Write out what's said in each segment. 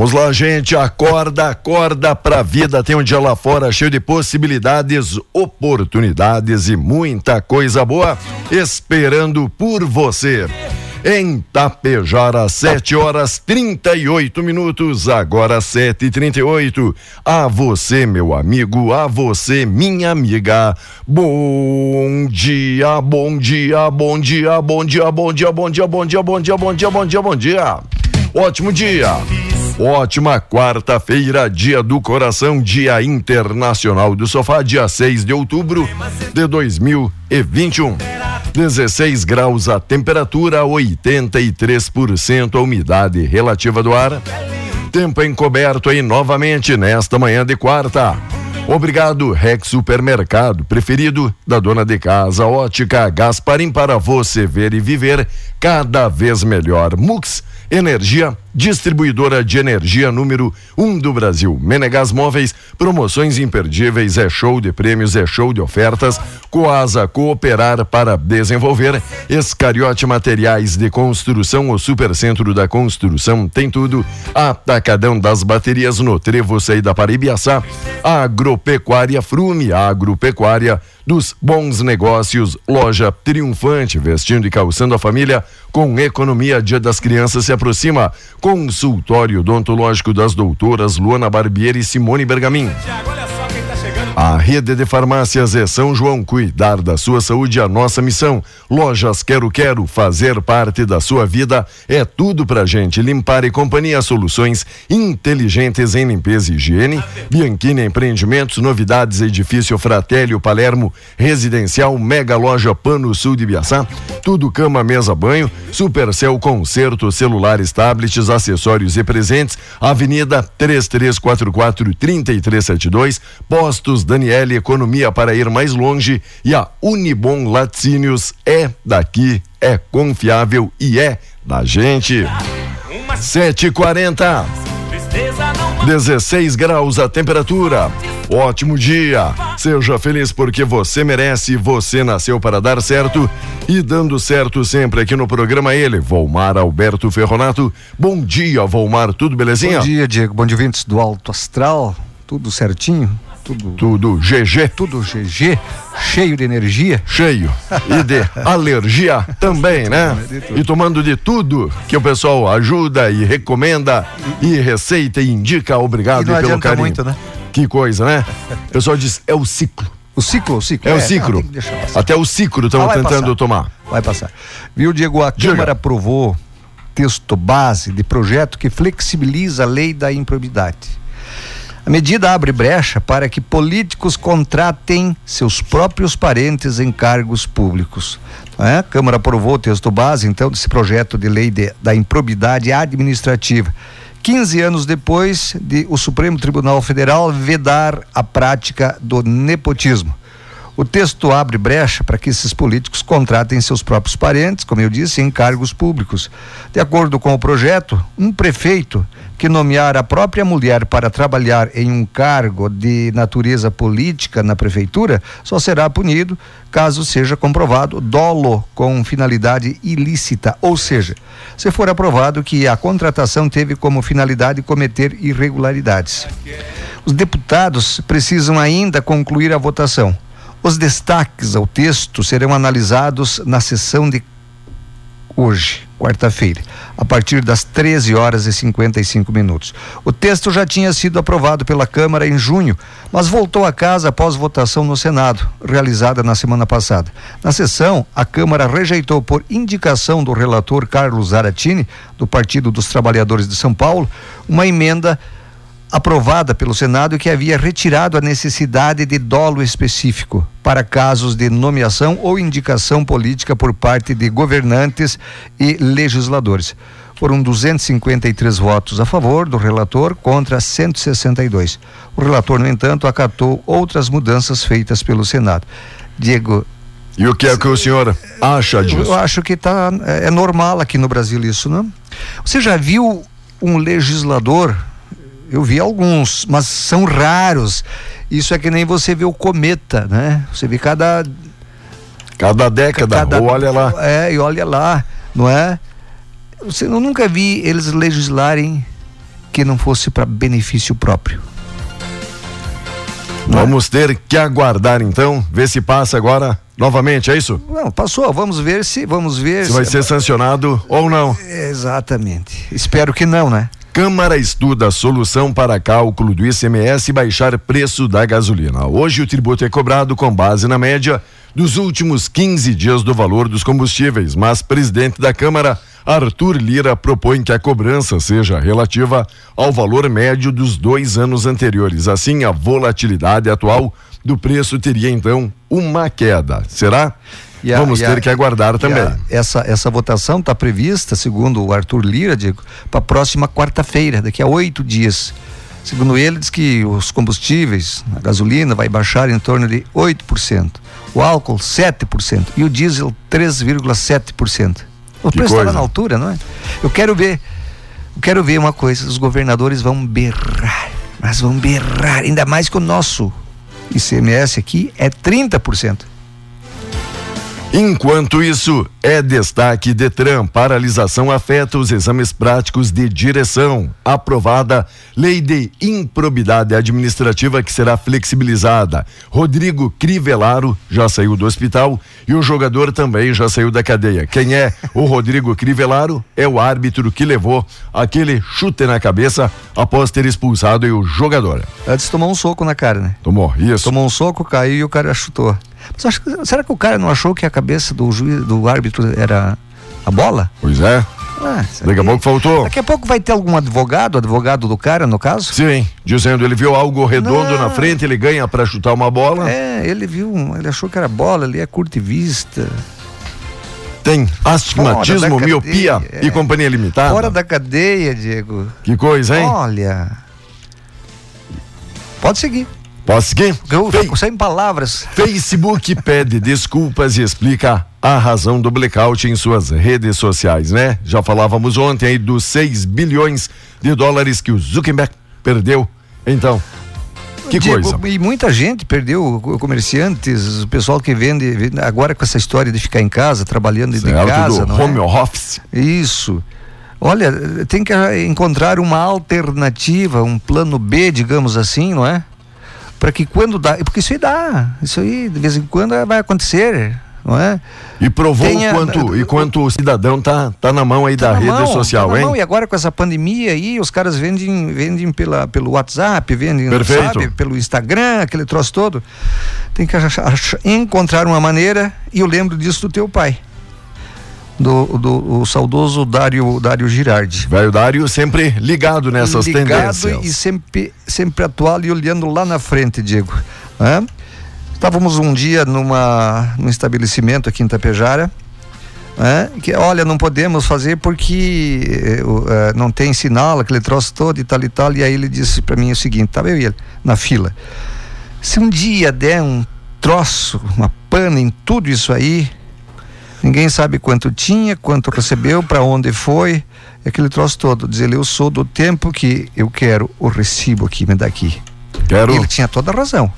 Vamos lá, gente. Acorda, acorda pra vida. Tem um dia lá fora cheio de possibilidades, oportunidades e muita coisa boa esperando por você. Em Tapejara, 7 horas 38 minutos, agora 7 e 38 A você, meu amigo, a você, minha amiga. Bom dia, bom dia, bom dia, bom dia, bom dia, bom dia, bom dia, bom dia, bom dia, bom dia, bom dia. Ótimo dia. Ótima quarta-feira, dia do coração, dia internacional do sofá, dia 6 de outubro de 2021. 16 graus a temperatura, 83% a umidade relativa do ar. Tempo encoberto aí novamente nesta manhã de quarta. Obrigado, Rex Supermercado, preferido da dona de casa, ótica Gasparim para você ver e viver cada vez melhor. Mux Energia, distribuidora de energia número 1 um do Brasil. Menegas Móveis, promoções imperdíveis, é show de prêmios, é show de ofertas. Coasa, cooperar para desenvolver. Escariote Materiais de Construção, o Supercentro da Construção tem tudo. Atacadão das Baterias no Trevo Saída para Ibiaçá. Agropecuária Frume, agropecuária dos bons negócios, loja triunfante, vestindo e calçando a família com economia. Dia das Crianças se aproxima. Consultório odontológico das doutoras Luana Barbieri e Simone Bergamin. A rede de farmácias é São João. Cuidar da sua saúde é a nossa missão. Lojas Quero Quero, fazer parte da sua vida é tudo pra gente. Limpar e Companhia Soluções inteligentes em limpeza e higiene. Bianchini Empreendimentos, novidades, edifício Fratélio Palermo, residencial, mega loja Pano Sul de Biaçá. Tudo cama, mesa, banho. Supercel Concerto, celulares, tablets, acessórios e presentes. Avenida 3344 3372. Postos Daniele Economia para ir mais longe e a Unibom Laticínios é daqui, é confiável e é da gente. 7h40. 16 graus a temperatura. Ótimo dia. Seja feliz porque você merece, você nasceu para dar certo e dando certo sempre aqui no programa ele, Volmar Alberto Ferronato. Bom dia, Volmar, tudo belezinha? Bom dia, Diego. Bom dia, vintes do Alto Astral. Tudo certinho? Tudo, tudo GG. Tudo GG, cheio de energia. Cheio. E de alergia também, né? E tomando de tudo que o pessoal ajuda e recomenda e receita e indica. Obrigado e não pelo carinho. muito, né? Que coisa, né? O pessoal diz, é o ciclo. O ciclo, o ciclo. É, é o ciclo. Não, Até o ciclo estão ah, tentando passar. tomar. Vai passar. Viu, Diego? A Diga. Câmara aprovou texto base de projeto que flexibiliza a lei da improbidade. A medida abre brecha para que políticos contratem seus próprios parentes em cargos públicos. É? A Câmara aprovou o texto base, então, desse projeto de lei de, da improbidade administrativa. 15 anos depois de o Supremo Tribunal Federal vedar a prática do nepotismo. O texto abre brecha para que esses políticos contratem seus próprios parentes, como eu disse, em cargos públicos. De acordo com o projeto, um prefeito que nomear a própria mulher para trabalhar em um cargo de natureza política na prefeitura só será punido caso seja comprovado dolo com finalidade ilícita, ou seja, se for aprovado que a contratação teve como finalidade cometer irregularidades. Os deputados precisam ainda concluir a votação. Os destaques ao texto serão analisados na sessão de hoje, quarta-feira, a partir das 13 horas e 55 minutos. O texto já tinha sido aprovado pela Câmara em junho, mas voltou a casa após votação no Senado, realizada na semana passada. Na sessão, a Câmara rejeitou por indicação do relator Carlos Zaratini, do Partido dos Trabalhadores de São Paulo, uma emenda aprovada pelo Senado que havia retirado a necessidade de dolo específico para casos de nomeação ou indicação política por parte de governantes e legisladores. Foram 253 votos a favor do relator contra 162. O relator, no entanto, acatou outras mudanças feitas pelo Senado. Diego. E o que é que o senhor acha disso? Eu acho que tá, é, é normal aqui no Brasil isso, não? Você já viu um legislador eu vi alguns, mas são raros. Isso é que nem você vê o cometa, né? Você vê cada. Cada década, cada, olha lá. É, e olha lá, não é? Você, eu nunca vi eles legislarem que não fosse para benefício próprio. Não é? Vamos é? ter que aguardar então, ver se passa agora novamente, é isso? Não, passou, vamos ver se, vamos ver se, se vai ser sancionado ou não. Exatamente. Espero que não, né? Câmara estuda solução para cálculo do ICMS e baixar preço da gasolina. Hoje o tributo é cobrado com base na média dos últimos 15 dias do valor dos combustíveis, mas presidente da Câmara, Arthur Lira, propõe que a cobrança seja relativa ao valor médio dos dois anos anteriores. Assim, a volatilidade atual do preço teria então uma queda. Será? A, Vamos ter a, que aguardar também. A, essa, essa votação está prevista, segundo o Arthur Lira, para a próxima quarta-feira, daqui a oito dias. Segundo ele, diz que os combustíveis, a gasolina vai baixar em torno de 8%, o álcool 7% e o diesel 3,7%. O que preço está na altura, não é? Eu quero ver, eu quero ver uma coisa, os governadores vão berrar, mas vão berrar, ainda mais que o nosso ICMS aqui é 30%. Enquanto isso, é destaque Detran, paralisação afeta os exames práticos de direção. Aprovada lei de improbidade administrativa que será flexibilizada. Rodrigo Crivelaro já saiu do hospital e o jogador também já saiu da cadeia. Quem é o Rodrigo Crivelaro? É o árbitro que levou aquele chute na cabeça após ter expulsado o jogador. Antes tomou um soco na cara, né? Tomou, isso. Tomou um soco, caiu e o cara chutou. Mas acho, será que o cara não achou que a cabeça do juiz, do árbitro era a bola? Pois é. Ah, daqui a pouco faltou. Daqui a pouco vai ter algum advogado, advogado do cara, no caso? Sim, dizendo, ele viu algo redondo não. na frente, ele ganha para chutar uma bola. É, ele viu, ele achou que era bola, ele é curto e vista. Tem astigmatismo, miopia é. e companhia limitada. Fora da cadeia, Diego. Que coisa, hein? Olha. Pode seguir. Posso seguir? Eu fico sem palavras. Facebook pede desculpas e explica a razão do blackout em suas redes sociais, né? Já falávamos ontem aí dos 6 bilhões de dólares que o Zuckerberg perdeu. Então, que Diego, coisa. E muita gente perdeu, comerciantes, o pessoal que vende, vende, agora com essa história de ficar em casa, trabalhando certo, de casa. Do home é? office. Isso. Olha, tem que encontrar uma alternativa, um plano B, digamos assim, não é? Para que quando dá, porque isso aí dá, isso aí de vez em quando vai acontecer, não é? E provou Tenha, quanto e quanto o cidadão tá tá na mão aí tá da rede mão, social, tá hein? Mão, e agora com essa pandemia aí, os caras vendem vendem pela pelo WhatsApp, vendem, pelo Instagram, aquele troço todo. Tem que achar, encontrar uma maneira e eu lembro disso do teu pai do, do o saudoso Dário, Dário Girardi. Velho Dário sempre ligado nessas ligado tendências. Ligado e sempre, sempre atual e olhando lá na frente, Diego. É? Estávamos um dia numa, num estabelecimento aqui em Tapejara, é? que olha, não podemos fazer porque uh, não tem sinal, aquele troço todo e tal e tal. E aí ele disse para mim o seguinte: estava eu e ele na fila. Se um dia der um troço, uma pana em tudo isso aí, Ninguém sabe quanto tinha, quanto recebeu, para onde foi, aquele troço todo. Diz ele, eu sou do tempo que eu quero o recibo aqui, me dá aqui. Quero. Ele tinha toda a razão.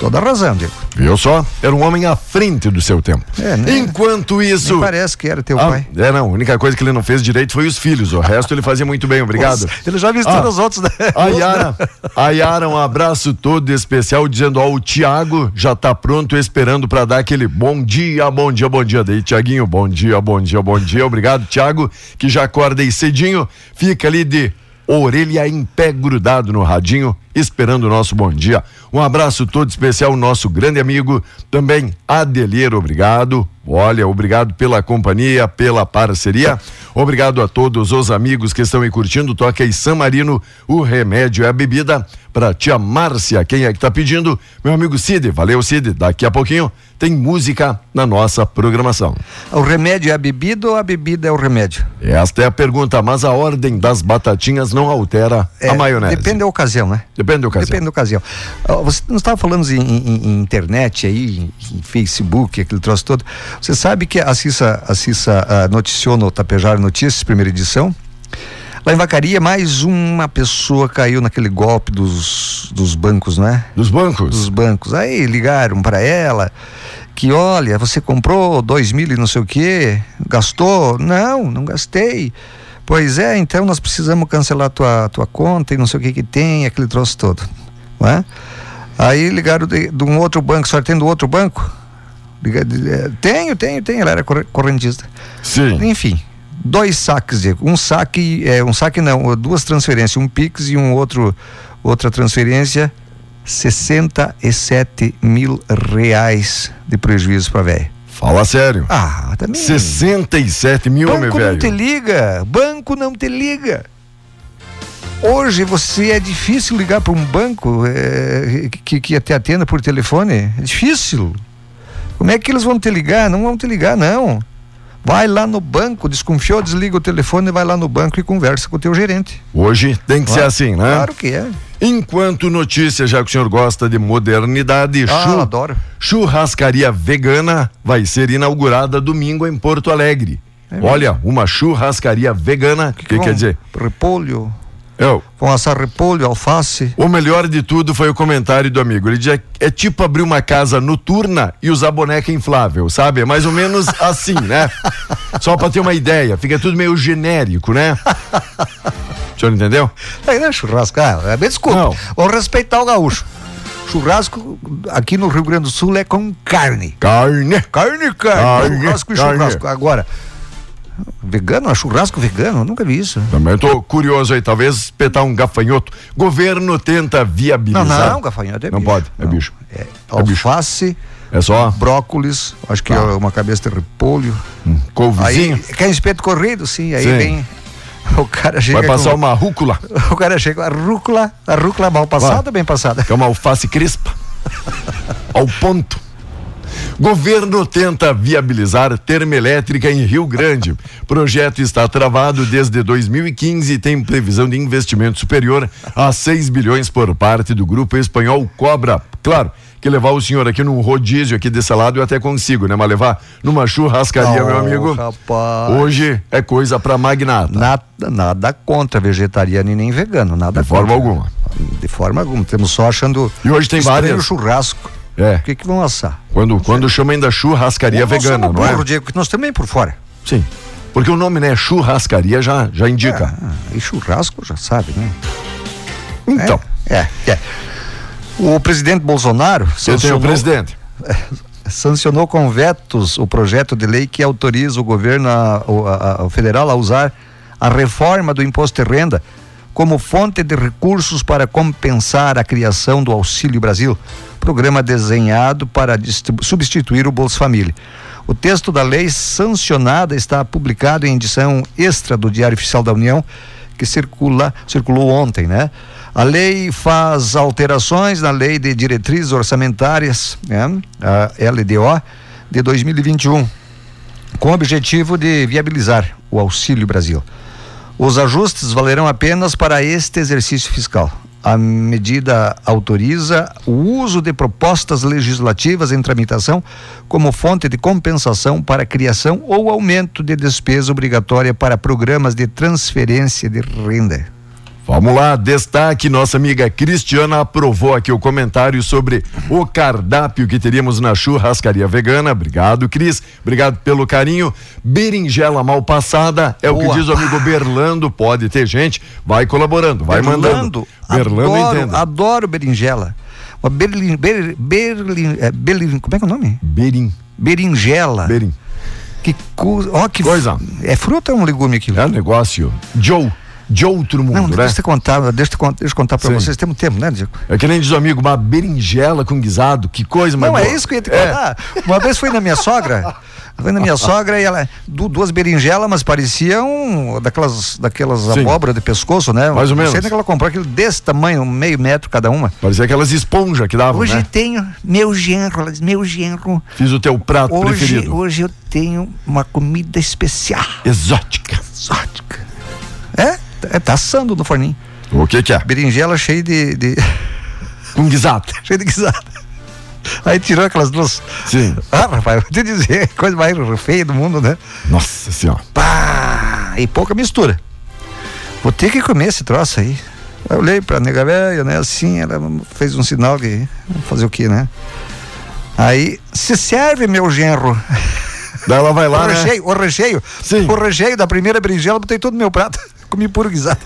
Toda razão, Diego. Viu só? Era um homem à frente do seu tempo. É, né? Enquanto isso. Me parece que era teu Ah, pai. é, não. A única coisa que ele não fez direito foi os filhos. O resto ele fazia muito bem, obrigado. Ele já vestiu Ah. os outros, né? A Yara, a Yara, um abraço todo especial, dizendo: Ó, o Tiago já tá pronto, esperando para dar aquele bom dia, bom dia, bom dia. Daí, Tiaguinho, bom dia, bom dia, bom dia. Obrigado, Tiago, que já acorda aí cedinho, fica ali de orelha em pé grudado no radinho, esperando o nosso bom dia. Um abraço todo especial, nosso grande amigo, também Adelier, obrigado. Olha, obrigado pela companhia, pela parceria. Obrigado a todos os amigos que estão aí curtindo. Toca aí San Marino, o remédio é a bebida. Pra tia Márcia, quem é que tá pedindo? Meu amigo Cid, valeu Cid. Daqui a pouquinho tem música na nossa programação. O remédio é a bebida ou a bebida é o remédio? Esta é a pergunta, mas a ordem das batatinhas não altera É, a maionese. Depende da ocasião, né? Depende da ocasião. Depende da ocasião. Você não estava falando em, em- em internet aí, em Facebook, aquele troço todo. Você sabe que a Cissa, a Cissa ah, noticiou no Tapejar Notícias, primeira edição. Lá em Vacaria, mais uma pessoa caiu naquele golpe dos, dos bancos, não é? Dos bancos? Dos bancos. Aí ligaram para ela que, olha, você comprou dois mil e não sei o quê, gastou? Não, não gastei. Pois é, então nós precisamos cancelar tua, tua conta e não sei o que que tem, aquele troço todo. Não é? Aí ligaram de, de um outro banco, só tem do outro banco? Eh, Tenho, tenho, tenho, ela era corre- correntista. Sim. Enfim, dois saques, Diego. Um saque, é, um saque não, duas transferências, um Pix e um outro, outra transferência, 67 mil reais de prejuízo pra velho. Fala sério. Ah, também. 67 mil, meu Banco não te velho. liga, banco não te liga. Hoje você é difícil ligar para um banco é, que, que te atenda por telefone. É difícil. Como é que eles vão te ligar? Não vão te ligar, não. Vai lá no banco, desconfiou, desliga o telefone, vai lá no banco e conversa com o teu gerente. Hoje tem que ser assim, né? Claro que é. Enquanto notícia, já que o senhor gosta de modernidade, Ah, chu- adoro. churrascaria vegana vai ser inaugurada domingo em Porto Alegre. Olha, uma churrascaria vegana, o que, vão- quer dizer? Repolho, É, o- vão assar repolho, alface. o melhor de tudo foi o comentário do amigo. Ele diz: é tipo abrir uma casa noturna e usar boneca inflável, sabe? É mais ou menos assim, né? Só pra ter uma ideia, fica tudo meio genérico, né? O senhor entendeu? Não é churrasco, ah, é, me desculpa. Não. Vamos respeitar o gaúcho. Churrasco aqui no Rio Grande do Sul é com carne. Carne. Carne, carne. Carne, churrasco e carne. churrasco. Agora, vegano, churrasco vegano? Eu nunca vi isso. Também tô curioso aí, talvez espetar um gafanhoto. Governo tenta Não, viabilizar. não, gafanhoto é Não bicho. pode, é Não. bicho. É É alface, É só brócolis, acho que Tá. é uma cabeça de repolho. couvezinho. Aí, quer espeto corrido? Sim, aí Sim. vem. O cara chega. Vai passar com- uma rúcula, O cara chega, a rúcula, a rúcula mal passada ou bem passada? é uma alface crespa. Ao ponto. Governo tenta viabilizar termoelétrica em Rio Grande. Projeto está travado desde 2015 e tem previsão de investimento superior a 6 bilhões por parte do grupo espanhol Cobra. Claro que levar o senhor aqui num rodízio aqui desse lado eu até consigo, né? Mas levar numa churrascaria, meu Oh, amigo, rapaz. hoje é coisa pra magnata. Nada, nada contra vegetariano e nem vegano, nada De forma contra. alguma. De forma alguma. Temos só achando. E hoje tem o churrasco. É. O que que vão assar? Quando, quando chama ainda churrascaria vegana, não é? burro, Diego, que nós também por fora. Sim. Porque o nome, né? Churrascaria já, já indica. Ah, e churrasco já sabe, né? Então, É, é. O presidente Bolsonaro eu tenho o presidente. sancionou com vetos o projeto de lei que autoriza o governo a- a- a- federal a usar a reforma do imposto de renda como fonte de recursos para compensar a criação do Auxílio Brasil, programa desenhado para substituir o Bolsa Família. O texto da lei sancionada está publicado em edição extra do Diário Oficial da União, que circula, circulou ontem, né? A lei faz alterações na Lei de Diretrizes Orçamentárias, né? a LDO, de 2021, com o objetivo de viabilizar o Auxílio Brasil. Os ajustes valerão apenas para este exercício fiscal. A medida autoriza o uso de propostas legislativas em tramitação como fonte de compensação para criação ou aumento de despesa obrigatória para programas de transferência de renda. Vamos lá, destaque, nossa amiga Cristiana aprovou aqui o comentário sobre o cardápio que teríamos na churrascaria vegana. Obrigado, Cris. Obrigado pelo carinho. Berinjela mal passada é Boa. o que diz o amigo Berlando. Pode ter gente, vai colaborando, vai mandando. Berlando, Berlando adoro, entenda. adoro berinjela. Uma berlin, ber, berlin, é, berlin, como é que é o nome? Berim, Berinjela. berim. Que cu- ó, que Coisa. É fruta ou é um legume aquilo? É um negócio. Joe, de outro mundo, Não, né? deixa eu contar, deixa eu contar, deixa eu contar pra Sim. vocês. Temos tempo, né, Diego? É que nem diz o amigo, uma berinjela com guisado, que coisa, Não, mas é boa. isso que eu ia te É. contar. Uma vez fui na minha sogra, fui na minha sogra e ela, du- duas berinjelas, mas pareciam daquelas, daquelas Sim. abóbora de pescoço, né? Mais ou Não menos. sei onde é que ela comprou aquilo desse tamanho, meio metro cada uma. Parecia aquelas esponjas que davam, Hoje né? tenho meu genro, ela diz, meu genro. Fiz o teu prato Hoje, preferido. hoje eu tenho uma comida especial, Exótica. exótica. É, é, tá assando no forninho. O que que é? Berinjela cheia de, de Com guisado. cheia de guisada. Aí tirou aquelas duas. Sim. Ah, rapaz, vou te dizer, coisa mais feia do mundo, né? Nossa senhora. Pá! E pouca mistura. Vou ter que comer esse troço aí. Eu olhei pra nega velha, né? Assim, ela fez um sinal de fazer o quê, né? Aí, se serve, meu genro. Daí ela vai o lá, né? recheio, o recheio. Sim. O recheio da primeira berinjela, botei tudo no meu prato. Comi guisado.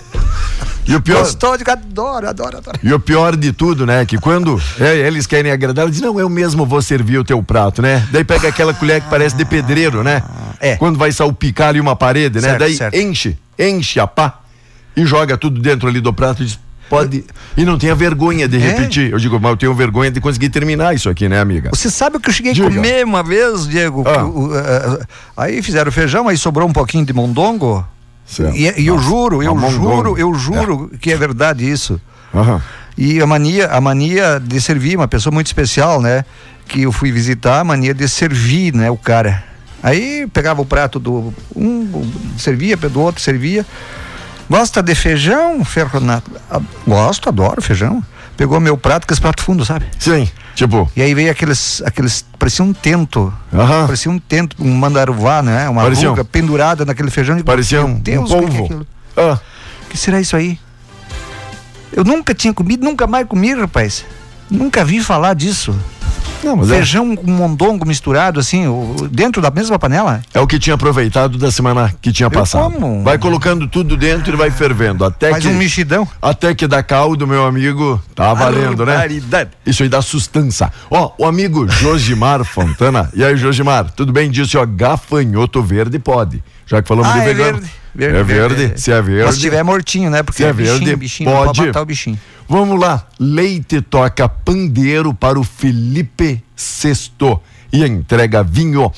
E o pior, Gostou? Digo, adoro, adoro, adoro. e o pior de tudo, né? Que quando é, eles querem agradar, ela diz, não, eu mesmo vou servir o teu prato, né? Daí pega aquela colher que parece de pedreiro, né? É. Quando vai salpicar ali uma parede, né? Certo, Daí certo. enche, enche a pá e joga tudo dentro ali do prato e diz, pode. E não tenha vergonha de É. repetir. Eu digo, mas eu tenho vergonha de conseguir terminar isso aqui, né, amiga? Você sabe o que eu cheguei Diga. a comer uma vez, Diego? Ah. O- o- eh, aí fizeram feijão, aí sobrou um pouquinho de mondongo. Certo. E, e eu juro, eu uma mondongo. juro, eu juro que é verdade isso. Aham. E a mania, a mania de servir, uma pessoa muito especial, né? Que eu fui visitar, a mania de servir, né? O cara. Aí pegava o prato do um, servia, do outro servia. Gosta de feijão, Ferronato? Ah, Gosto, adoro feijão. Pegou meu prato, que esse prato fundo, sabe? Sim, tipo, E aí veio aqueles, aqueles, parecia um tento. Aham. Parecia um tento, um mandaruvá, né? Uma Parecia um- ruga pendurada naquele feijão. Parecia meu um, um Deus, o que é polvo. Ah, O que será isso aí? Eu nunca tinha comido, nunca mais comi, rapaz. Nunca vi falar disso. Não, mas é, Feijão com mondongo misturado, assim, dentro da mesma panela? é o que tinha aproveitado da semana que tinha passado. como. Vai colocando tudo dentro e vai fervendo. Até Faz que, um mexidão. até que dá caldo, meu amigo, tá valendo, né? Isso aí dá sustância. Ó, o amigo Josimar Fontana. E aí, Josimar, tudo bem? Disse, ó, gafanhoto verde pode. Já que falamos Ah, de é vegano. verde. Verde, é verde. verde. Se é verde. Mas se tiver mortinho, né? Porque Se é bichinho, verde, bichinho, não pode. pode matar o bichinho. Vamos lá. Leite toca pandeiro para o Felipe Sexto e entrega vinho.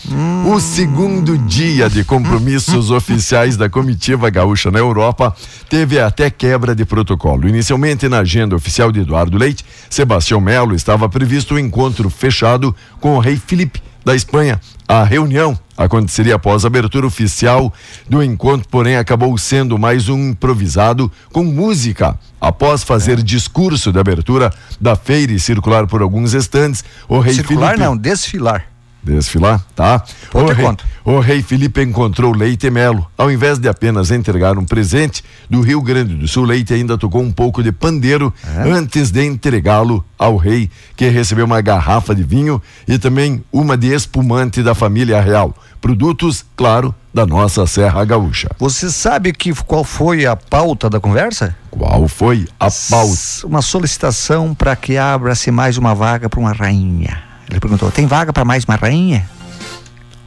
O segundo dia de compromissos oficiais da comitiva gaúcha na Europa teve até quebra de protocolo. Inicialmente na agenda oficial de Eduardo Leite, Sebastião Melo estava previsto um encontro fechado com o rei Felipe da Espanha. A reunião aconteceria após a abertura oficial do encontro, porém acabou sendo mais um improvisado com música. Após fazer discurso de abertura da feira e circular por alguns estantes, o rei Circular Felipe não, desfilar. Desfilar, tá? O, rei, conta. o rei Felipe encontrou Leite Melo. Ao invés de apenas entregar um presente do Rio Grande do Sul, Leite ainda tocou um pouco de pandeiro É? antes de entregá-lo ao rei, que recebeu uma garrafa de vinho e também uma de espumante da família real. Produtos, claro, da nossa Serra Gaúcha. Você sabe que, qual foi a pauta da conversa? Qual foi a pauta? Uma solicitação para que abra-se mais uma vaga para uma rainha. Ele perguntou: tem vaga para mais uma rainha?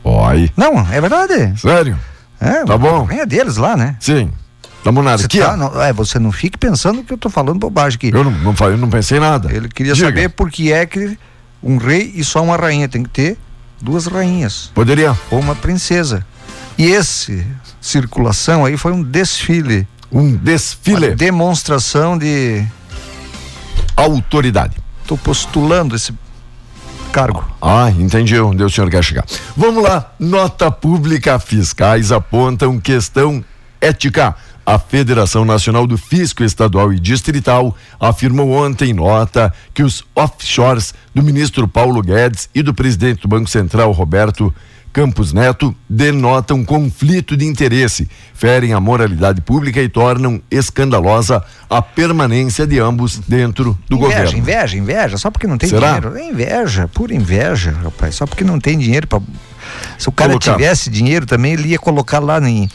Oi. Não, é verdade. Sério? É, Tá bom. A rainha deles lá, né? Sim. Da Você, monarquia? tá- não, é, você não fique pensando que eu tô falando bobagem aqui. Eu não, não, falei, não pensei nada. Ele queria Diga. saber por que é que um rei e só uma rainha tem que ter duas rainhas Poderia. ou uma princesa. E esse circulação aí foi um desfile, Um uma desfile. demonstração de Autoridade. tô postulando esse cargo. Ah, entendi onde o senhor quer chegar. Vamos lá. Nota pública fiscais apontam questão ética A Federação Nacional do Fisco Estadual e Distrital afirmou ontem em nota que os offshores do ministro Paulo Guedes e do presidente do Banco Central, Roberto Campos Neto denotam conflito de interesse, ferem a moralidade pública e tornam escandalosa a permanência de ambos dentro do inveja, governo. Inveja, inveja, só porque não tem Será? dinheiro. É inveja, pura inveja, rapaz. Só porque não tem dinheiro para se o cara Colocar. tivesse dinheiro também, ele ia colocar lá em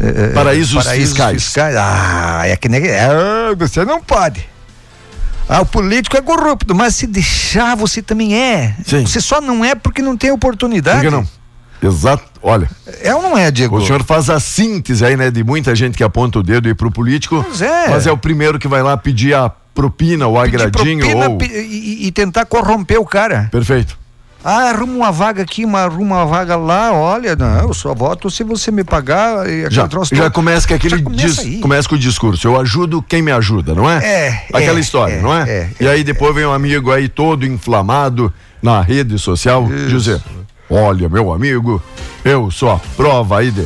eh, Paraísos fiscais. Ah, é que nem. Ah, você não pode. Ah, o político é corrupto, mas se deixar, você também é. Sim. Você só não é porque não tem oportunidade. Por que não? Exato. Olha, É ou não é, Diego? o senhor faz a síntese aí, né, de muita gente que aponta o dedo aí pro político. Pois é. Mas é o primeiro que vai lá pedir a propina, o Pedir agradinho propina ou e, e tentar corromper o cara. Perfeito. Ah, arruma uma vaga aqui, uma, arruma uma vaga lá, olha, não, eu só voto se você me pagar e Já, já começa com aquele Já começa começa com o discurso. Eu ajudo quem me ajuda, não é? É, Aquela é, história, é, não é? é, e aí depois vem um amigo aí todo inflamado na rede social dizer: Olha, meu amigo, eu sou a prova aí de.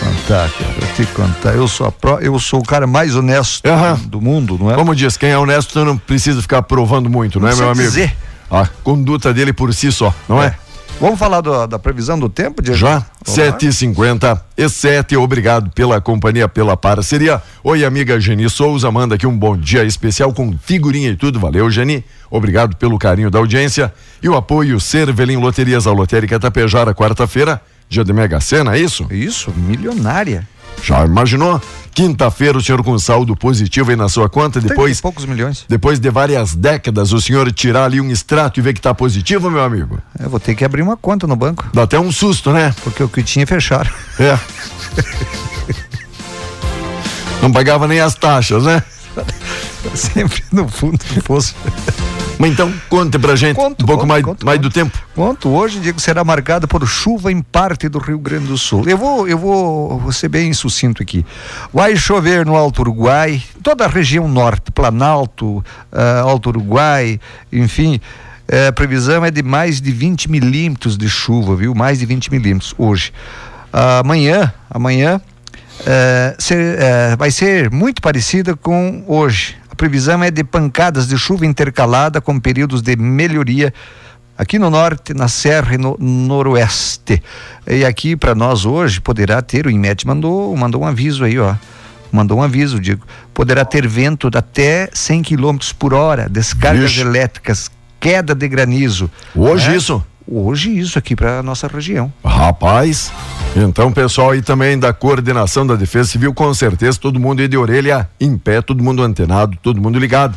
Contar, cara, te contar. Eu sou, a pró- eu sou o cara mais honesto Aham. do mundo, não é? Como diz, quem é honesto não precisa ficar provando muito, não, é, Não meu amigo? dizer. A conduta dele por si só, não é? Vamos falar do- da previsão do tempo, Diego? Já, Vamos lá? 7h50 e 7 obrigado pela companhia, pela parceria. Oi, amiga Geni Souza, manda aqui um bom dia especial com figurinha e tudo. Valeu, Geni. Obrigado pelo carinho da audiência e o apoio Cervelim Loterias, a Lotérica Tapejara, quarta-feira, dia de Mega Sena, é isso? Isso, milionária. Já imaginou? Quinta-feira o senhor com saldo positivo aí na sua conta, depois e poucos milhões. depois de várias décadas o senhor tirar ali um extrato e ver que tá positivo, meu amigo. Eu vou ter que abrir uma conta no banco, Dá até um susto, né? porque o que tinha fecharam. É. Não pagava nem as taxas, né? Sempre no fundo do poço. Mas então, conte pra gente Conto, um pouco conto, mais, conto, mais conto. do tempo. Ponto hoje, Diego, será marcada por chuva em parte do Rio Grande do Sul. Eu vou, eu vou, vou ser bem sucinto aqui. Vai chover no Alto Uruguai, toda a região norte, Planalto, ah, Alto Uruguai, enfim. eh, a previsão é de mais de 20 milímetros de chuva, viu? Mais de 20 milímetros hoje. amanhã, amanhã eh, ser- eh, vai ser muito parecida com hoje. Previsão é de pancadas de chuva intercalada com períodos de melhoria aqui no norte, na serra e no noroeste. E aqui para nós hoje poderá ter, o IMET mandou, mandou um aviso aí, ó. Mandou um aviso, digo. Poderá ter vento de até 100 km por hora, descargas Vixe. elétricas, queda de granizo. Hoje né? isso? Hoje isso aqui para nossa região. Rapaz, então pessoal aí também da coordenação da Defesa Civil, com certeza todo mundo aí de orelha em pé, todo mundo antenado, todo mundo ligado.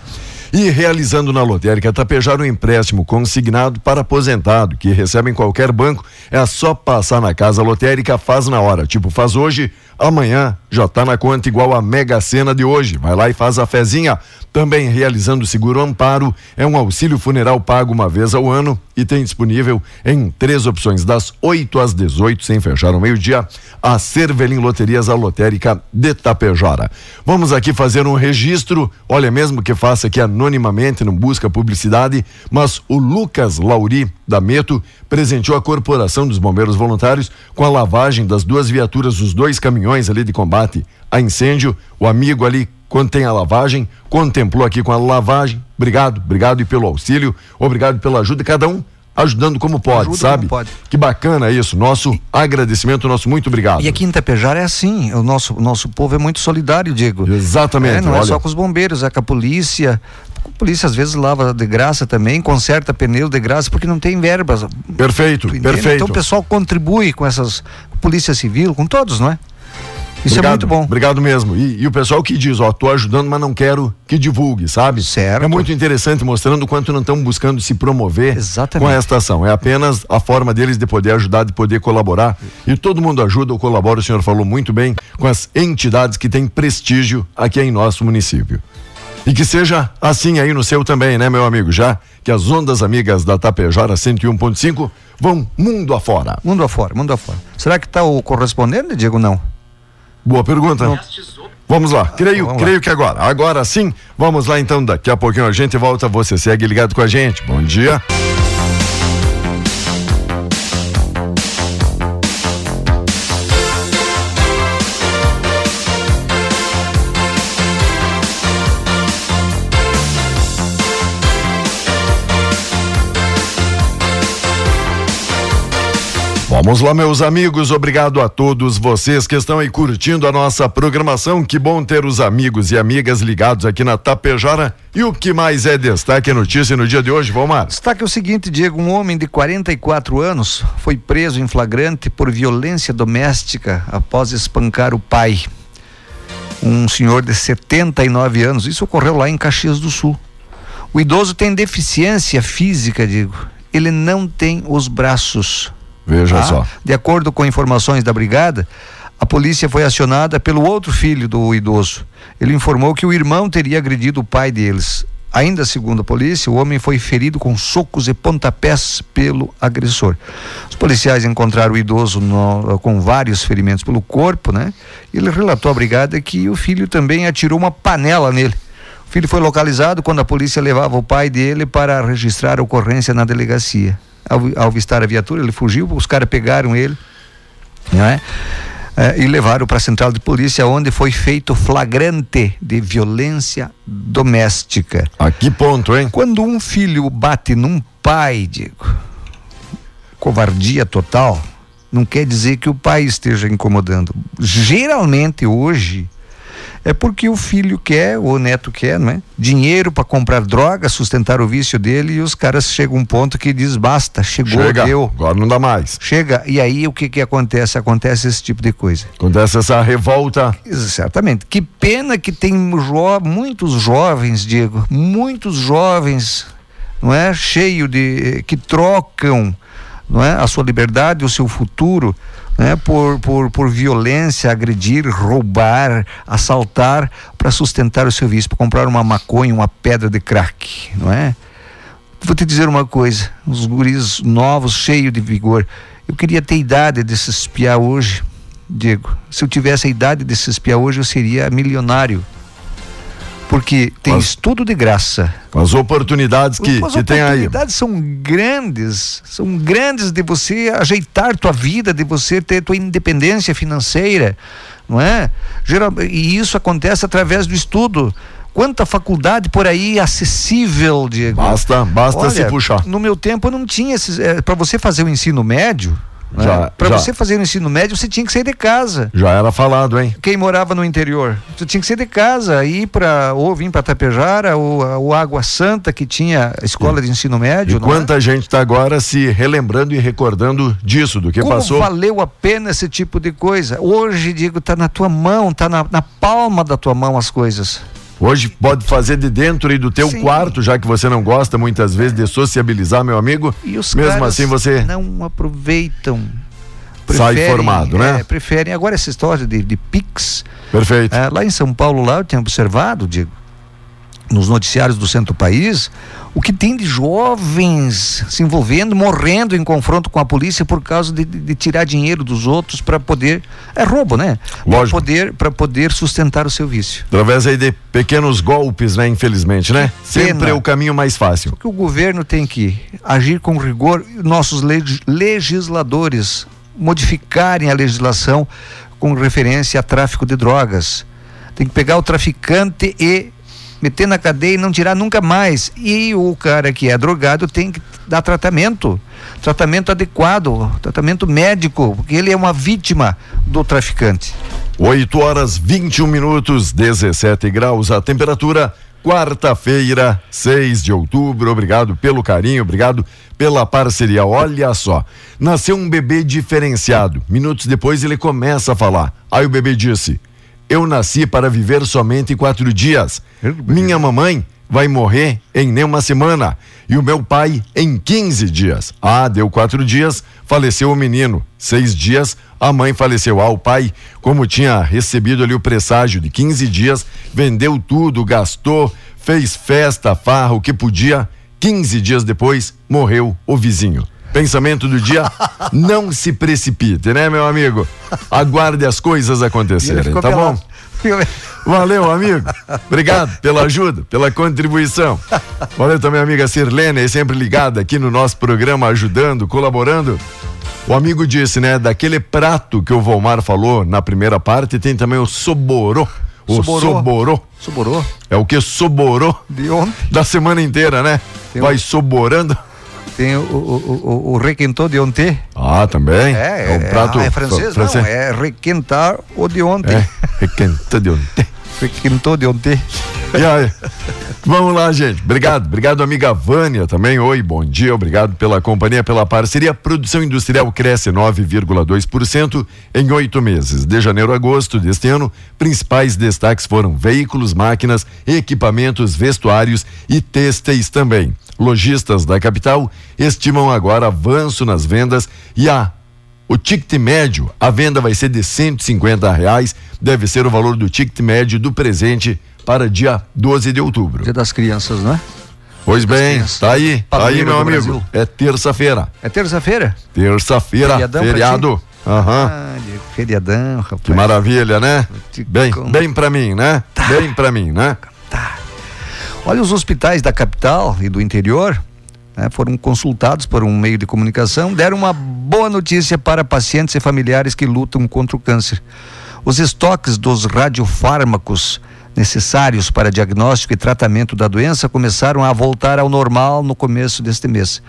E realizando na lotérica Tapejar um empréstimo consignado para aposentado, que recebe em qualquer banco, é só passar na casa lotérica, faz na hora. Tipo, faz hoje, amanhã já tá na conta igual a Mega Sena de hoje. Vai lá e faz a fezinha. Também realizando o seguro amparo, é um auxílio funeral pago uma vez ao ano e tem disponível em três opções, das 8 às 18, sem fechar ao meio-dia, a Cervelim Loterias, a lotérica de Tapejara. Vamos aqui fazer um registro, olha mesmo que faça aqui anonimamente, não busca publicidade, mas o Lucas Lauri da Meto presenteou a Corporação dos Bombeiros Voluntários com a lavagem das duas viaturas, os dois caminhões ali de combate a incêndio. O amigo ali, quando tem a lavagem, contemplou aqui com a lavagem. Obrigado, obrigado e pelo auxílio, obrigado pela ajuda, cada um ajudando como pode, Ajuda sabe? como pode. Que bacana isso. Nosso agradecimento, nosso muito obrigado. E aqui em Tapejara é assim, o nosso, nosso povo é muito solidário, Diego. Exatamente, É, não é olha. só com os bombeiros, é com a polícia. A polícia às vezes lava de graça também, conserta pneu de graça, porque não tem verbas. Perfeito, entende? perfeito. Então o pessoal contribui com essas, polícia civil, com todos, não é? Isso Obrigado, é muito bom. Obrigado mesmo. E, e o pessoal que diz, ó, tô ajudando, mas não quero que divulgue, sabe? Certo. É muito interessante mostrando o quanto não estão buscando se promover Exatamente. com esta ação. É apenas a forma deles de poder ajudar, de poder colaborar. E todo mundo ajuda ou colabora, o senhor falou muito bem, com as entidades que têm prestígio aqui em nosso município. E que seja assim aí no seu também, né, meu amigo? Já que as ondas amigas da Tapejara 101.5 vão mundo afora. Mundo afora, mundo afora. Será que está o correspondente, Diego? Não. Boa pergunta. Vamos lá, creio, Vamos creio que agora. Agora sim, vamos lá então. Daqui a pouquinho a gente volta. Você segue ligado com a gente. Bom dia. Vamos lá, meus amigos. Obrigado a todos vocês que estão aí curtindo a nossa programação. Que bom ter os amigos e amigas ligados aqui na Tapejara. E o que mais é destaque e notícia no dia de hoje, Vomar? Destaque é o seguinte, Diego: um homem de 44 anos foi preso em flagrante por violência doméstica após espancar o pai. Um senhor de 79 anos. Isso ocorreu lá em Caxias do Sul. O idoso tem deficiência física, digo. Ele não tem os braços Veja tá? só. De acordo com informações da brigada, a polícia foi acionada pelo outro filho do idoso. Ele informou que o irmão teria agredido o pai deles. Ainda segundo a polícia, o homem foi ferido com socos e pontapés pelo agressor. Os policiais encontraram o idoso no, com vários ferimentos pelo corpo, né? Ele relatou à brigada que o filho também atirou uma panela nele. O filho foi localizado quando a polícia levava o pai dele para registrar a ocorrência na delegacia ao, ao avistar a viatura, ele fugiu, os caras pegaram ele, né? É, e levaram para a central de polícia, onde foi feito flagrante de violência doméstica. A que ponto, hein? Quando um filho bate num pai, digo, covardia total, não quer dizer que o pai esteja incomodando. Geralmente hoje é porque o filho quer, ou o neto quer, não é? Dinheiro para comprar droga, sustentar o vício dele e os caras chegam a um ponto que diz basta, chegou, Chega, deu. Agora não dá mais. Chega, e aí o que que acontece? Acontece esse tipo de coisa. Acontece essa revolta. Exatamente. Que pena que tem jo muitos jovens, Diego, muitos jovens, não é? Cheio de que trocam, não é? A sua liberdade, o seu futuro né, por, por, por violência, agredir, roubar, assaltar para sustentar o seu vício, para comprar uma maconha, uma pedra de crack, não é? Vou te dizer uma coisa, os guris novos, cheios de vigor. Eu queria ter idade de se espiar hoje, Diego. Se eu tivesse a idade de se espiar hoje, eu seria milionário porque tem estudo de graça. As oportunidades que, as que tem aí. As oportunidades são grandes, são grandes de você ajeitar tua vida, de você ter tua independência financeira, não é? Geral, e isso acontece através do estudo. Quanta faculdade por aí acessível, Diego. Basta, basta Olha, se puxar. No meu tempo não tinha esses. É, para você fazer o ensino médio, né? Para você fazer o ensino médio, você tinha que sair de casa. Já era falado, hein? Quem morava no interior, você tinha que sair de casa, ir para ou vir para Tapejara, ou, ou Água Santa, que tinha escola e, de ensino médio. E quanta é? gente está agora se relembrando e recordando disso, do que Como passou. valeu a pena esse tipo de coisa? Hoje, digo, está na tua mão, está na, na palma da tua mão as coisas. Hoje pode fazer de dentro e do teu Sim. quarto, já que você não gosta muitas vezes de sociabilizar, meu amigo. E os Mesmo assim você não aproveitam. Sai formado, né? É, preferem. Agora essa história de, de Pix. Perfeito. É, lá em São Paulo, lá eu tenho observado, Diego, nos noticiários do centro do país, o que tem de jovens se envolvendo, morrendo em confronto com a polícia por causa de, de, tirar dinheiro dos outros para poder. É roubo, né? Para poder, poder sustentar o seu vício. Através aí de pequenos golpes, né? Infelizmente, né? Sempre é o caminho mais fácil. Porque o governo tem que agir com rigor, nossos legisladores modificarem a legislação com referência a tráfico de drogas. Tem que pegar o traficante e meter na cadeia e não tirar nunca mais. E o cara que é drogado tem que dar tratamento, tratamento adequado, tratamento médico, porque ele é uma vítima do traficante. 8 horas 21 minutos, 17 graus a temperatura. Quarta-feira, 6 de outubro. Obrigado pelo carinho, obrigado pela parceria. Olha só, nasceu um bebê diferenciado. Minutos depois ele começa a falar. Aí o bebê disse: eu nasci para viver somente quatro dias. Minha mamãe vai morrer em nem uma semana e o meu pai em 15 dias. Ah, deu quatro dias, faleceu o menino. Seis dias, a mãe faleceu. Ah, o pai, como tinha recebido ali o presságio de 15 dias, vendeu tudo, gastou, fez festa, farra, o que podia. 15 dias depois, morreu o vizinho. Pensamento do dia, não se precipite, né, meu amigo? Aguarde as coisas acontecerem, tá bom? Valeu, amigo. Obrigado pela ajuda, pela contribuição. Valeu também, amiga Sirlene, sempre ligada aqui no nosso programa, ajudando, colaborando. O amigo disse, né, daquele prato que o Volmar falou na primeira parte, tem também o soborô. O soborô. soborô. Soborô. É o que soborou de ontem. Da semana inteira, né? Tem Vai um... soborando. Tem o, o, o, o de ontem. Ah, também? É, é um prato é, é francês, fr- não, é requentar o de ontem. É, requentou de ontem. Requentou de ontem. E aí? Vamos lá, gente. Obrigado. Obrigado, amiga Vânia também. Oi, bom dia. Obrigado pela companhia, pela parceria. Produção industrial cresce 9,2% em oito meses. De janeiro a agosto deste ano, principais destaques foram veículos, máquinas, equipamentos, vestuários e têxteis também. Lojistas da capital estimam agora avanço nas vendas e a o ticket médio, a venda vai ser de 150 reais, deve ser o valor do ticket médio do presente para dia 12 de outubro. Dia das crianças, não é? Pois bem, tá aí, tá aí, meu amigo. Brasil. É terça-feira. É terça-feira? Terça-feira, Feriadão feriado. Aham. Ah, feriadão, rapaz. Que maravilha, né? Bem, bem pra mim, né? Bem pra mim, né? Olha, os hospitais da capital e do interior né, foram consultados por um meio de comunicação, deram uma boa notícia para pacientes e familiares que lutam contra o câncer. Os estoques dos radiofármacos necessários para diagnóstico e tratamento da doença começaram a voltar ao normal no começo deste mês.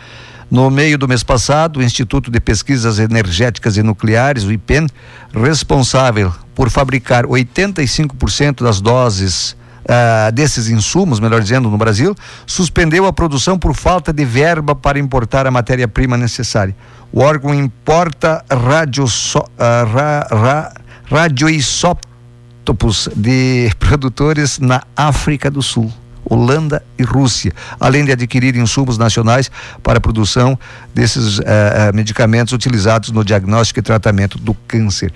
No meio do mês passado, o Instituto de Pesquisas Energéticas e Nucleares, o IPEN, responsável por fabricar 85% das doses ah, desses insumos, melhor dizendo, no Brasil, suspendeu a produção por falta de verba para importar a matéria-prima necessária. O órgão importa radioso, ah, ra, ra, radioisótopos de produtores na África do Sul. Holanda e Rússia, além de adquirir insumos nacionais para a produção desses eh, eh, medicamentos utilizados no diagnóstico e tratamento do câncer.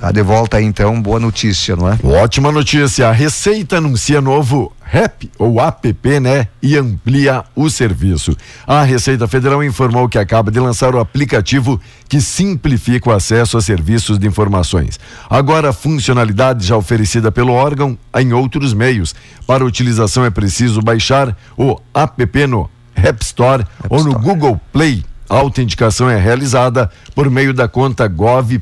A de volta então, boa notícia, não é? Ótima notícia. A Receita anuncia novo REP ou APP, né? E amplia o serviço. A Receita Federal informou que acaba de lançar o aplicativo que simplifica o acesso a serviços de informações. Agora, a funcionalidade já oferecida pelo órgão em outros meios. Para utilização é preciso baixar o app no App Store ou no Store. Google Play. A autenticação é realizada por meio da conta gov.br,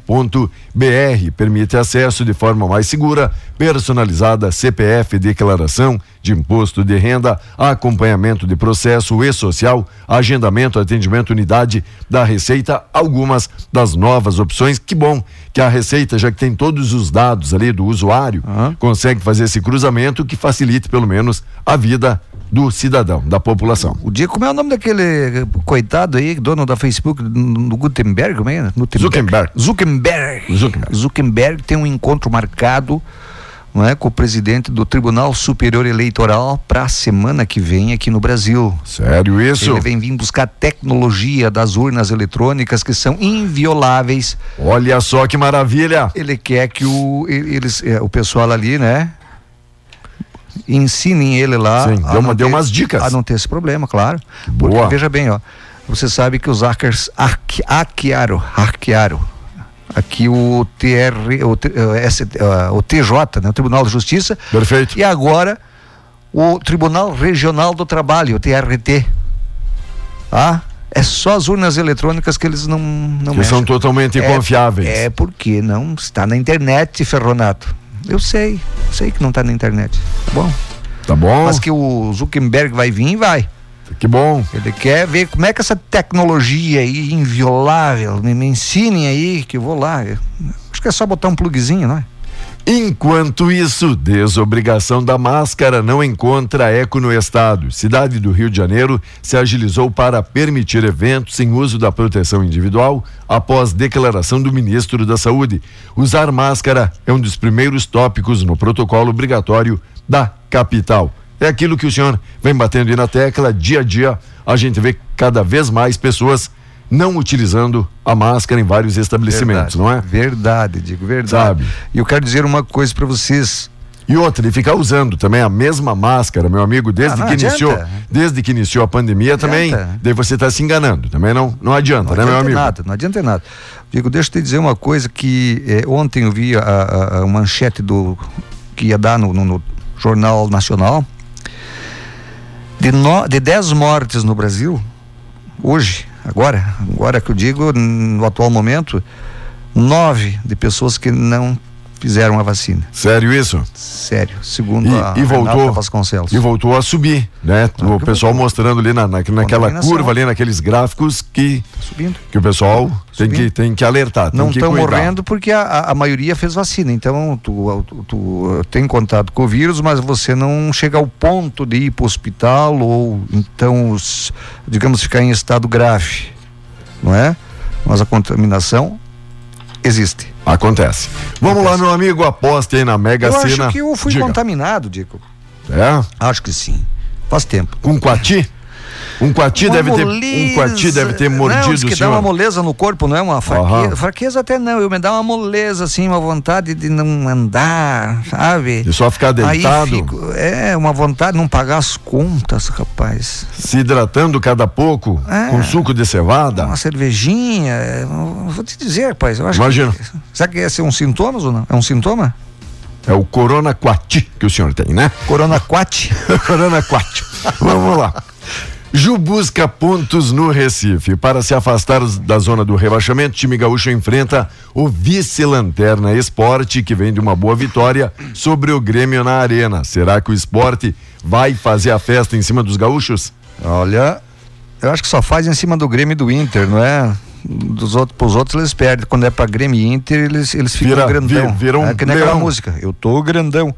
permite acesso de forma mais segura, personalizada, CPF, declaração de imposto de renda, acompanhamento de processo e-social, agendamento, atendimento, unidade da Receita, algumas das novas opções. Que bom que a Receita, já que tem todos os dados ali do usuário, Aham. consegue fazer esse cruzamento que facilite pelo menos a vida do cidadão, da população. O dia, como é o nome daquele coitado aí, dono da Facebook, no Gutenberg, como é? Zuckerberg. Zuckerberg. Zuckerberg. Zuckerberg tem um encontro marcado não é, com o presidente do Tribunal Superior Eleitoral para a semana que vem aqui no Brasil. Sério isso? Ele vem vir buscar tecnologia das urnas eletrônicas que são invioláveis. Olha só que maravilha! Ele quer que o, eles, é, o pessoal ali, né? Ensinem ele lá. Sim, deu uma- deu ter- umas dicas. A não ter esse problema, claro. Porque, Boa. veja bem, ó. Você sabe que os hackers hacke- hackearam, hackearam aqui o TR, o, eh, eh, o TJ, né, o Tribunal de Justiça, Perfeito. e agora o Tribunal Regional do Trabalho, o TRT. Ah, é só as urnas eletrônicas que eles não não Que mexem. são totalmente É- confiáveis. É porque não está na internet, Ferronato. Eu sei, sei que não está na internet. Tá bom? Tá bom? Mas que o Zuckerberg vai vir, vai. Que bom. Ele quer ver como é que essa tecnologia aí inviolável, me, me ensinem aí que eu vou lá. Eu- Acho que é só botar um plugzinho, não é? Enquanto isso, desobrigação da máscara não encontra eco no estado. Cidade do Rio de Janeiro se agilizou para permitir eventos sem uso da proteção individual após declaração do ministro da Saúde. Usar máscara é um dos primeiros tópicos no protocolo obrigatório da capital. É aquilo que o senhor vem batendo aí na tecla, dia a dia a gente vê cada vez mais pessoas não utilizando a máscara em vários estabelecimentos, Verdade. não é? Verdade, digo, verdade. Sabe. E eu quero dizer uma coisa para vocês. E outra, ele ficar usando também a mesma máscara, meu amigo, desde Ah, não que adianta. iniciou, desde que iniciou a pandemia também, adianta. daí você está se enganando, também não, não adianta, Não né, meu adianta amigo? nada, não adianta nada. Digo, deixa eu te dizer uma coisa que eh, ontem eu vi a, a- a manchete do que ia dar no, no- no Jornal Nacional. De, no, de 10 mortes no Brasil, hoje, agora, agora que eu digo, no atual momento, nove de pessoas que não fizeram a vacina. Sério isso? Sério, segundo E, a e voltou. Renata Vasconcelos. E voltou a subir, né? Claro o pessoal voltou. mostrando ali na, na- naquela curva ali, naqueles gráficos que, Subindo. que o pessoal tem subindo. que, tem que alertar. tem Não estão morrendo porque a, a- a maioria fez vacina. Então, tu, tu, tu tem contato com o vírus, mas você não chega ao ponto de ir para o hospital ou então, os- digamos, ficar em estado grave. Não é? Mas a contaminação existe. Acontece. Vamos lá, meu amigo, aposte aí na Mega eu Sena. acho que eu fui Diga. contaminado, Dico. É? Acho que sim. Faz tempo. Com quati? Um quati Uma deve ter, um quati deve ter Não, mordido diz o que dá uma senhor. moleza no corpo, não é uma fraqueza. Aham. Fraqueza até não, eu me dá uma moleza, assim, uma vontade de não andar, sabe? E só ficar deitado, fico, é, uma vontade de não pagar as contas, rapaz. se hidratando cada pouco, É. com suco de cevada. Uma cervejinha, vou te dizer, rapaz, eu acho Imagina. que... Será que esse é um sintoma ou não? É um sintoma? É o Corona Quati que o senhor tem, né? Corona Quat? Corona Quati. Vamos lá. Ju busca pontos no Recife. Para se afastar da zona do rebaixamento, o time gaúcho enfrenta o vice-lanterna Esporte, que vem de uma boa vitória sobre o Grêmio na Arena. Será que o Esporte vai fazer a festa em cima dos gaúchos? Olha, eu acho que só faz em cima do Grêmio e do Inter, não é? Dos outros, pros outros eles perdem. Quando é pra Grêmio e Inter, eles, eles ficam Vira- grandão. vi- vira um é que nem aquela leão. música. Eu tô grandão.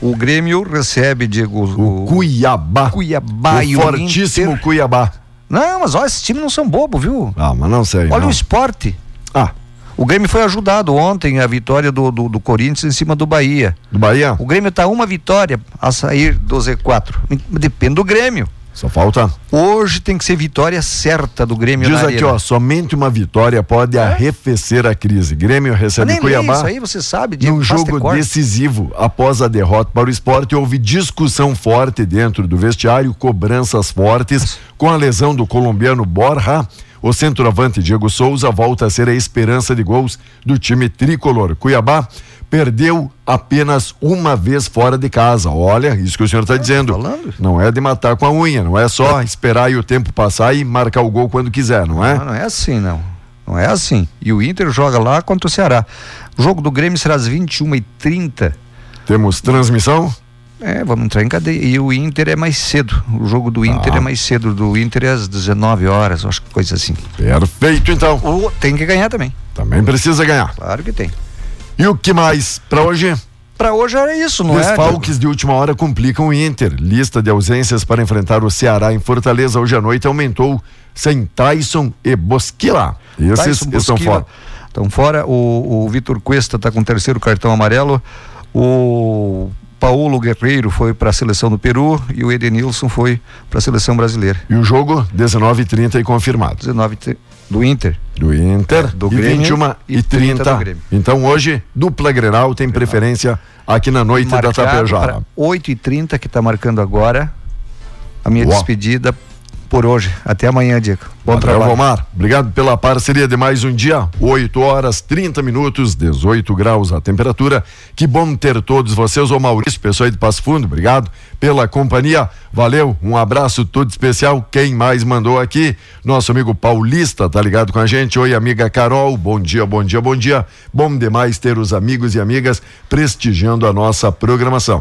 O Grêmio recebe, Diego, O, o, Cuiabá. Cuiabá o e o fortíssimo Inter. Cuiabá. Não, mas olha, esses times não são bobos, viu? Ah, mas não sei. Olha não. o esporte. Ah, O Grêmio foi ajudado ontem a vitória do, do, do Corinthians em cima do Bahia. do Bahia? O Grêmio tá uma vitória a sair do Z4. Depende do Grêmio. Só falta. Hoje tem que ser vitória certa do Grêmio Diz aqui, ó, somente uma vitória pode arrefecer a crise. Grêmio recebe nem Cuiabá. isso aí, você sabe, Diego, Num faz jogo decisivo, após a derrota para o esporte, houve discussão forte dentro do vestiário, cobranças fortes, com a lesão do colombiano Borja. O centroavante Diego Souza volta a ser a esperança de gols do time tricolor. Cuiabá perdeu apenas uma vez fora de casa. Olha, isso que o senhor está dizendo. falando. Não é de matar com a unha, não é só esperar aí o tempo passar e marcar o gol quando quiser, não é? Não, não é assim, não. Não é assim. E o Inter joga lá contra o Ceará. O jogo do Grêmio será às 21h30. Temos transmissão? É, vamos entrar em cadeia. E o Inter é mais cedo. O jogo do Inter Ah. é mais cedo. Do Inter é às 19 horas, acho que coisa assim. Perfeito, então. Ou tem que ganhar também. Também precisa ganhar. Claro que tem. E o que mais para hoje? Pra hoje era isso, não é? Desfalques de última hora complicam o Inter. Lista de ausências para enfrentar o Ceará em Fortaleza hoje à noite aumentou sem Tyson e Bosquila. Esses Tyson, estão fora. Estão fora. O, o Vitor Cuesta está com o terceiro cartão amarelo. O Paulo Guerreiro foi para a seleção do Peru e o Edenilson foi para a seleção brasileira. E o jogo, 19h30 e confirmado. 19 te- do Inter. Do Inter Do e Grêmio 21 e e 30. 30 do Grêmio. Então hoje, dupla Grenal tem preferência aqui na noite da Tapejara. 8 e 30 que está marcando agora a minha Uau. despedida por hoje. Até amanhã, Diego. Bom Valeu, trabalho. Valmar. Obrigado pela parceria de mais um dia. 8 horas 30 minutos, 18 graus a temperatura. Que bom ter todos vocês. Ô Maurício, pessoal aí de Passo Fundo, obrigado pela companhia. Valeu, um abraço todo especial. Quem mais mandou aqui? Nosso amigo Paulista, tá ligado com a gente? Oi, amiga Carol. Bom dia, bom dia, bom dia. Bom demais ter os amigos e amigas prestigiando a nossa programação.